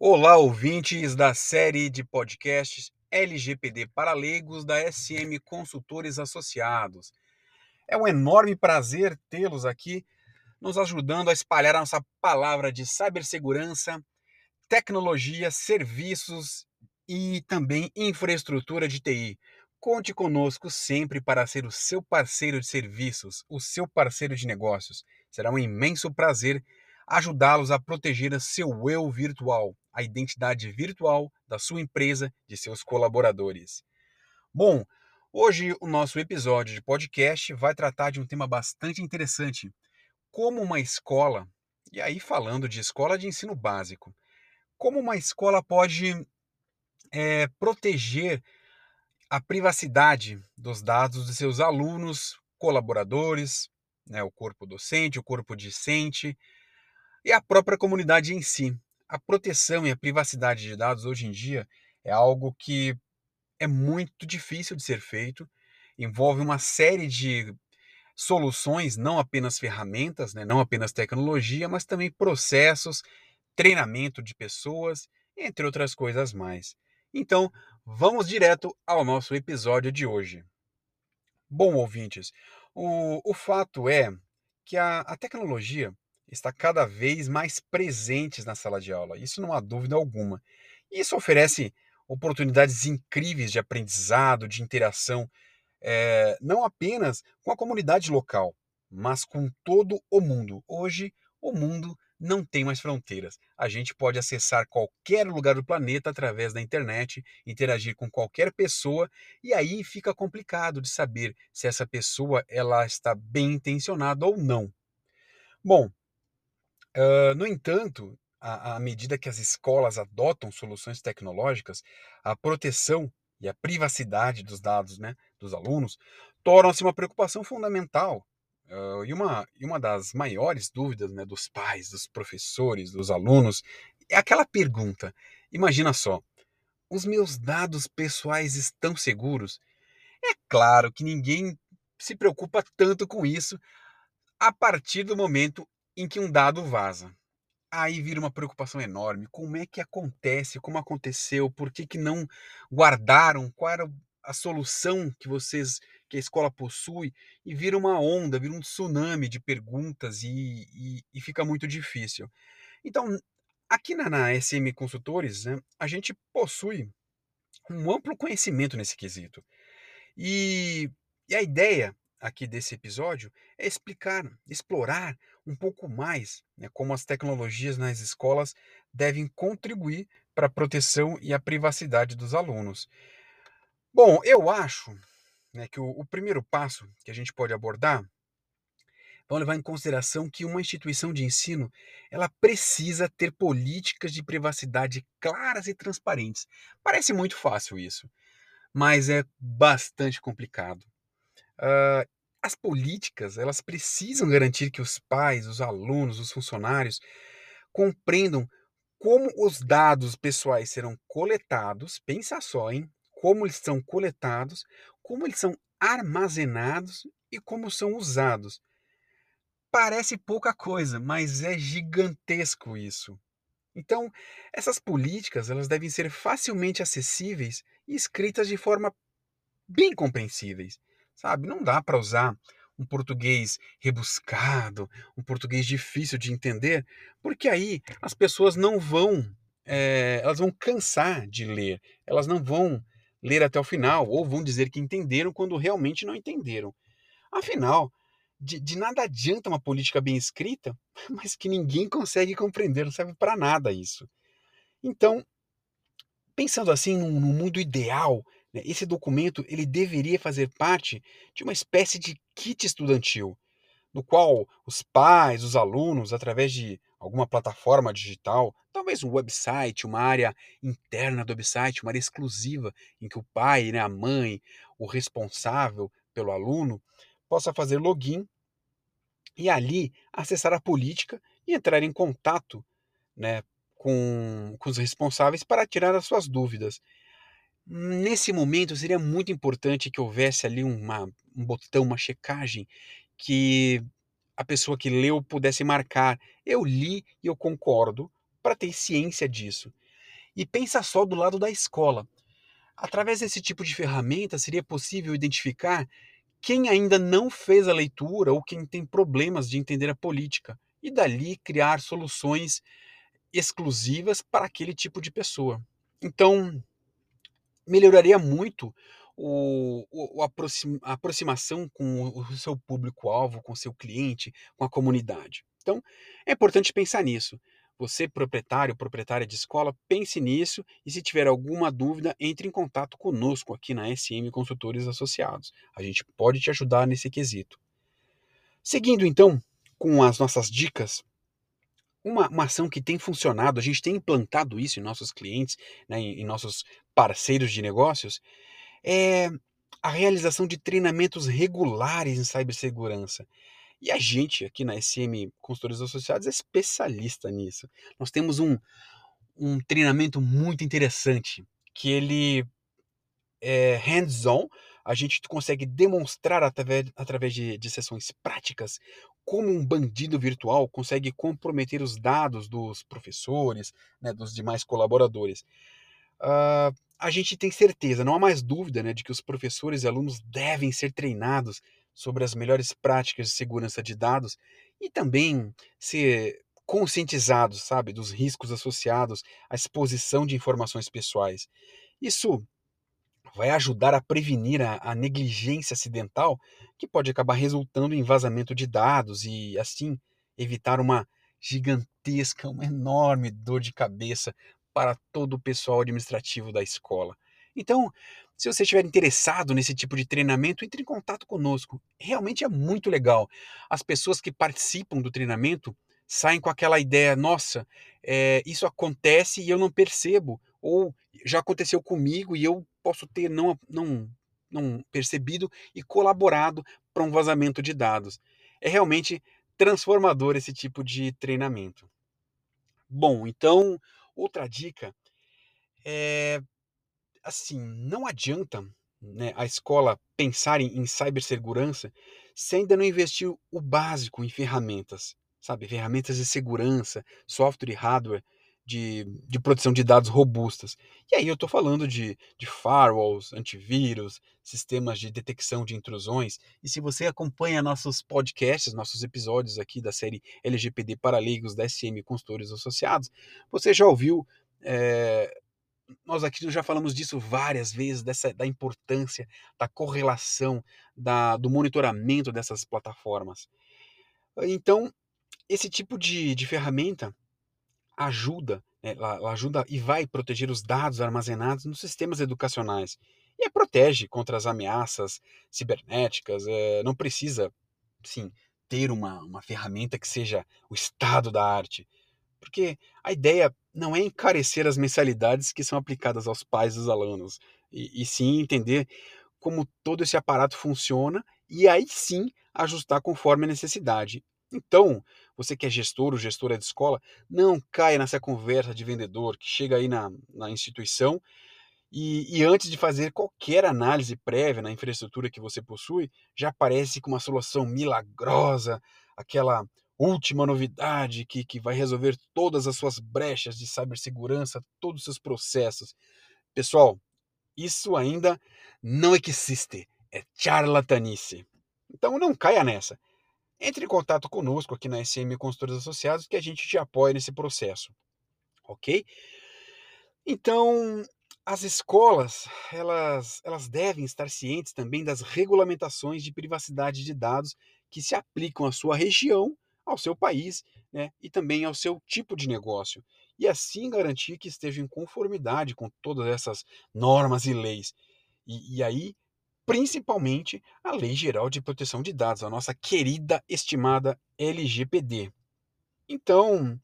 Olá, ouvintes da série de podcasts LGPD para leigos da SM Consultores Associados. É um enorme prazer tê-los aqui, nos ajudando a espalhar a nossa palavra de cibersegurança, tecnologia, serviços e também infraestrutura de TI. Conte conosco sempre para ser o seu parceiro de serviços, o seu parceiro de negócios. Será um imenso prazer ajudá-los a proteger seu eu virtual, a identidade virtual da sua empresa, de seus colaboradores. Bom, hoje o nosso episódio de podcast vai tratar de um tema bastante interessante: como uma escola, e aí falando de escola de ensino básico, como uma escola pode é, proteger a privacidade dos dados de seus alunos, colaboradores, né, o corpo docente, o corpo discente, e a própria comunidade em si. A proteção e a privacidade de dados hoje em dia é algo que é muito difícil de ser feito, envolve uma série de soluções, não apenas ferramentas, né, não apenas tecnologia, mas também processos, treinamento de pessoas, entre outras coisas mais. Então, vamos direto ao nosso episódio de hoje. Bom, ouvintes, o, o fato é que a, a tecnologia está cada vez mais presentes na sala de aula, isso não há dúvida alguma. Isso oferece oportunidades incríveis de aprendizado, de interação, é, não apenas com a comunidade local, mas com todo o mundo. Hoje, o mundo não tem mais fronteiras. A gente pode acessar qualquer lugar do planeta através da internet, interagir com qualquer pessoa e aí fica complicado de saber se essa pessoa ela está bem intencionada ou não. Bom, No entanto, à, à medida que as escolas adotam soluções tecnológicas, a proteção e a privacidade dos dados né, dos alunos tornam-se uma preocupação fundamental. Uh, e, uma, e uma das maiores dúvidas né, dos pais, dos professores, dos alunos, é aquela pergunta: imagina só, os meus dados pessoais estão seguros? É claro que ninguém se preocupa tanto com isso a partir do momento em que um dado vaza. Aí vira uma preocupação enorme. Como é que acontece? Como aconteceu? Por que, que não guardaram? Qual era a solução que vocês, que a escola possui? E vira uma onda, vira um tsunami de perguntas e, e, e fica muito difícil. Então, aqui na, na SM Consultores, né, a gente possui um amplo conhecimento nesse quesito. E, e a ideia aqui desse episódio é explicar, explorar um pouco mais né, como as tecnologias nas escolas devem contribuir para a proteção e a privacidade dos alunos. Bom, eu acho né, que o, o primeiro passo que a gente pode abordar vamos levar em consideração que uma instituição de ensino ela precisa ter políticas de privacidade claras e transparentes. Parece muito fácil isso, mas é bastante complicado. Uh, as políticas, elas precisam garantir que os pais, os alunos, os funcionários compreendam como os dados pessoais serão coletados, pensa só, hein? Como eles são coletados, como eles são armazenados e como são usados. Parece pouca coisa, mas é gigantesco isso. Então, essas políticas, elas devem ser facilmente acessíveis e escritas de forma bem compreensíveis sabe? Não dá para usar um português rebuscado, um português difícil de entender, porque aí as pessoas não vão, é, elas vão cansar de ler, elas não vão ler até o final, ou vão dizer que entenderam quando realmente não entenderam. Afinal, de, de nada adianta uma política bem escrita, mas que ninguém consegue compreender, não serve para nada isso. Então, pensando assim num, num mundo ideal, esse documento ele deveria fazer parte de uma espécie de kit estudantil, no qual os pais, os alunos, através de alguma plataforma digital, talvez um website, uma área interna do website, uma área exclusiva, em que o pai, né, a mãe, o responsável pelo aluno, possa fazer login e ali acessar a política e entrar em contato né, com, com os responsáveis para tirar as suas dúvidas. Nesse momento, seria muito importante que houvesse ali uma, um botão, uma checagem, que a pessoa que leu pudesse marcar. Eu li e eu concordo, para ter ciência disso. E pensa só do lado da escola. Através desse tipo de ferramenta, seria possível identificar quem ainda não fez a leitura ou quem tem problemas de entender a política, e dali criar soluções exclusivas para aquele tipo de pessoa. Então, melhoraria muito o, o, a aproximação com o seu público-alvo, com o seu cliente, com a comunidade. Então, é importante pensar nisso. Você, proprietário, proprietária de escola, pense nisso e se tiver alguma dúvida, entre em contato conosco aqui na SM Consultores Associados. A gente pode te ajudar nesse quesito. Seguindo então com as nossas dicas, uma, uma ação que tem funcionado, a gente tem implantado isso em nossos clientes, né, em, em nossos parceiros de negócios, é a realização de treinamentos regulares em cibersegurança. E a gente aqui na SM Consultores Associados é especialista nisso. Nós temos um, um treinamento muito interessante que ele é hands-on, a gente consegue demonstrar através, através de, de sessões práticas como um bandido virtual consegue comprometer os dados dos professores, né, dos demais colaboradores. Uh, a gente tem certeza, não há mais dúvida, né, de que os professores e alunos devem ser treinados sobre as melhores práticas de segurança de dados e também ser conscientizados, sabe, dos riscos associados à exposição de informações pessoais. Isso vai ajudar a prevenir a, a, negligência acidental, que pode acabar resultando em vazamento de dados e, assim, evitar uma gigantesca, uma enorme dor de cabeça para todo o pessoal administrativo da escola. Então, se você estiver interessado nesse tipo de treinamento, entre em contato conosco. Realmente é muito legal. As pessoas que participam do treinamento saem com aquela ideia: nossa, é, isso acontece e eu não percebo, ou já aconteceu comigo e eu posso ter não, não, não percebido e colaborado para um vazamento de dados. É realmente transformador esse tipo de treinamento. Bom, então, outra dica é assim, não adianta né, a escola pensar em, em cibersegurança se ainda não investir o básico em ferramentas, sabe? Ferramentas de segurança, software e hardware de, de proteção de dados robustas. E aí eu estou falando de, de firewalls, antivírus, sistemas de detecção de intrusões. E se você acompanha nossos podcasts, nossos episódios aqui da série LGPD para leigos da SM Consultores Associados, você já ouviu é, nós aqui já falamos disso várias vezes, dessa, da importância da correlação, da, do monitoramento dessas plataformas. Então, esse tipo de, de ferramenta ajuda, né, ela, ajuda e vai proteger os dados armazenados nos sistemas educacionais e protege contra as ameaças cibernéticas. É, não precisa, sim, ter uma, uma ferramenta que seja o estado da arte, porque a ideia não é encarecer as mensalidades que são aplicadas aos pais dos alunos, e, e sim entender como todo esse aparato funciona e aí sim ajustar conforme a necessidade. Então, você que é gestor ou gestora de escola, não caia nessa conversa de vendedor que chega aí na, na instituição e, e, antes de fazer qualquer análise prévia na infraestrutura que você possui, já aparece com uma solução milagrosa, aquela última novidade que, que vai resolver todas as suas brechas de cibersegurança, todos os seus processos. Pessoal, isso ainda não existe. É charlatanice. Então não caia nessa. Entre em contato conosco aqui na SM Consultores Associados que a gente te apoia nesse processo. Ok? Então, as escolas, elas, elas devem estar cientes também das regulamentações de privacidade de dados que se aplicam à sua região, ao seu país né, e também ao seu tipo de negócio. E assim garantir que esteja em conformidade com todas essas normas e leis. E, e aí principalmente a Lei Geral de Proteção de Dados, a nossa querida, estimada LGPD. Então,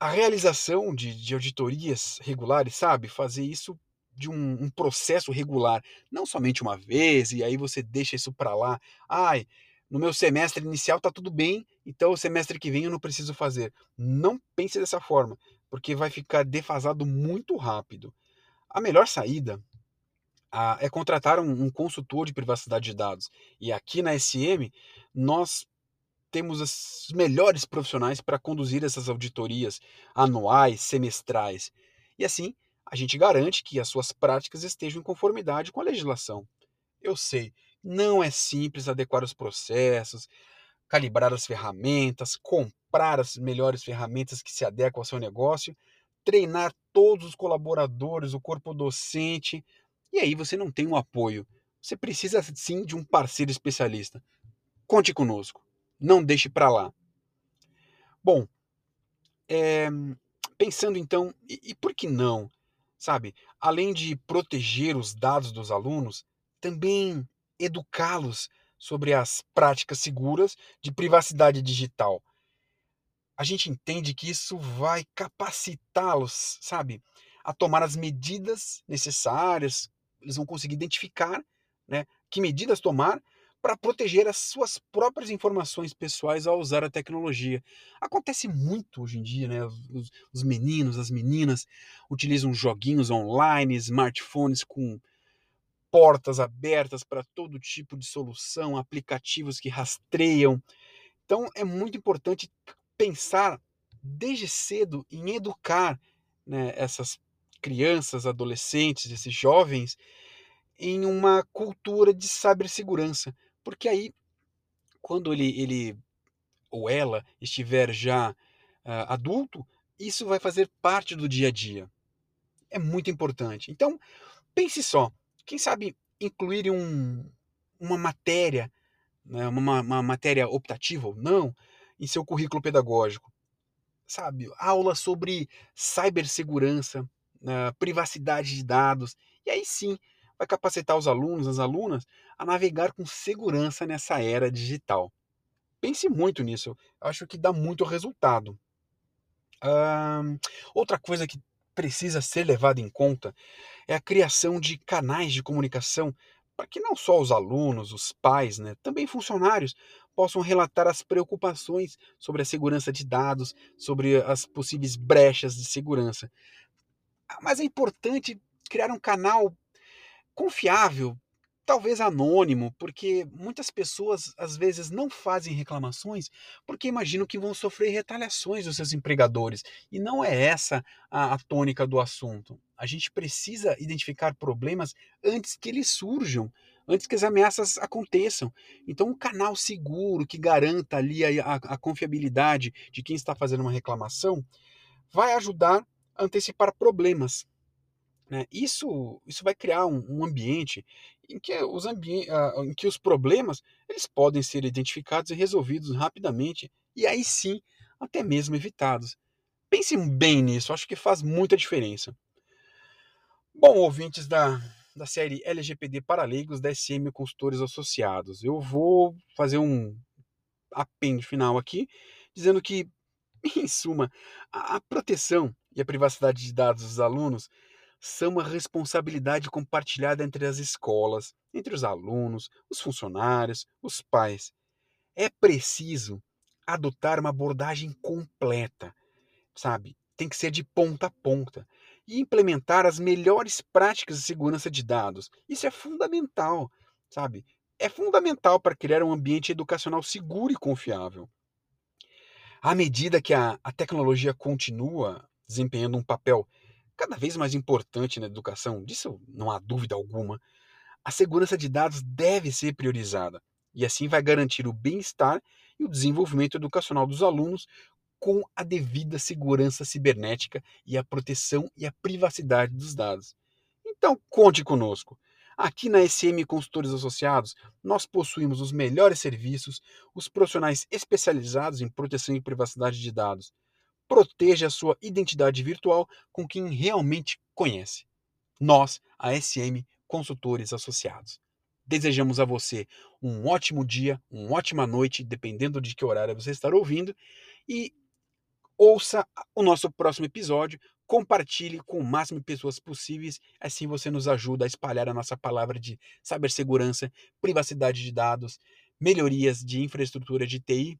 a realização de, de auditorias regulares, sabe, fazer isso de um, um, processo regular, não somente uma vez e aí você deixa isso para lá. Ai, no meu semestre inicial tá tudo bem, então o semestre que vem eu não preciso fazer. Não pense dessa forma, porque vai ficar defasado muito rápido. A melhor saída a, é contratar um, um, consultor de privacidade de dados. E aqui na SM, nós temos os melhores profissionais para conduzir essas auditorias anuais, semestrais. E assim, a gente garante que as suas práticas estejam em conformidade com a legislação. Eu sei, não é simples adequar os processos, calibrar as ferramentas, comprar as melhores ferramentas que se adequam ao seu negócio, treinar todos os colaboradores, o corpo docente, e aí você não tem um apoio. Você precisa sim de um parceiro especialista. Conte conosco. Não deixe para lá. Bom, é, pensando então, e, e por que não? Sabe, além de proteger os dados dos alunos, também educá-los sobre as práticas seguras de privacidade digital. A gente entende que isso vai capacitá-los, sabe, a tomar as medidas necessárias, eles vão conseguir identificar, né, que medidas tomar para proteger as suas próprias informações pessoais ao usar a tecnologia. Acontece muito hoje em dia, né? Os, os meninos, as meninas utilizam joguinhos online, smartphones com portas abertas para todo tipo de solução, aplicativos que rastreiam. Então é muito importante pensar desde cedo em educar né, essas crianças, adolescentes, esses jovens em uma cultura de cibersegurança porque aí, quando ele, ele ou ela estiver já uh, adulto, isso vai fazer parte do dia a dia. É muito importante. Então, pense só, quem sabe incluir um, uma matéria, né, uma, uma matéria optativa ou não, em seu currículo pedagógico. Sabe, aula sobre cibersegurança, privacidade de dados, e aí sim vai capacitar os alunos, as alunas, a navegar com segurança nessa era digital. Pense muito nisso, eu acho que dá muito resultado. outra coisa que precisa ser levada em conta é a criação de canais de comunicação para que não só os alunos, os pais, né, também funcionários possam relatar as preocupações sobre a segurança de dados, sobre as possíveis brechas de segurança. Mas é importante criar um canal confiável, talvez anônimo, porque muitas pessoas às vezes não fazem reclamações porque imaginam que vão sofrer retaliações dos seus empregadores. E não é essa a, a tônica do assunto. A gente precisa identificar problemas antes que eles surjam, antes que as ameaças aconteçam. Então, um canal seguro que garanta ali a, a, a confiabilidade de quem está fazendo uma reclamação vai ajudar antecipar problemas né? Isso, isso vai criar um, um ambiente em que, os ambi uh, em que os problemas eles podem ser identificados e resolvidos rapidamente e aí sim até mesmo evitados. Pensem bem nisso, acho que faz muita diferença. Bom, ouvintes da, da série LGPD para leigos da SM Consultores Associados, eu vou fazer um apêndice final aqui, dizendo que, em suma, a, a proteção e a privacidade de dados dos alunos são uma responsabilidade compartilhada entre as escolas, entre os alunos, os funcionários, os pais. É preciso adotar uma abordagem completa, sabe? Tem que ser de ponta a ponta e implementar as melhores práticas de segurança de dados. Isso é fundamental, sabe? É fundamental para criar um ambiente educacional seguro e confiável. À medida que a, a tecnologia continua desempenhando um papel cada vez mais importante na educação, disso não há dúvida alguma, a segurança de dados deve ser priorizada e assim vai garantir o bem-estar e o desenvolvimento educacional dos alunos com a devida segurança cibernética e a proteção e a privacidade dos dados. Então, conte conosco. Aqui na SM Consultores Associados, nós possuímos os melhores serviços, os profissionais especializados em proteção e privacidade de dados proteja a sua identidade virtual com quem realmente conhece. Nós, a SM Consultores Associados. Desejamos a você um ótimo dia, uma ótima noite, dependendo de que horário você estar ouvindo, e ouça o nosso próximo episódio, compartilhe com o máximo de pessoas possíveis, assim você nos ajuda a espalhar a nossa palavra de cibersegurança, privacidade de dados, melhorias de infraestrutura de TI,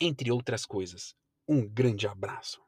entre outras coisas. Um grande abraço.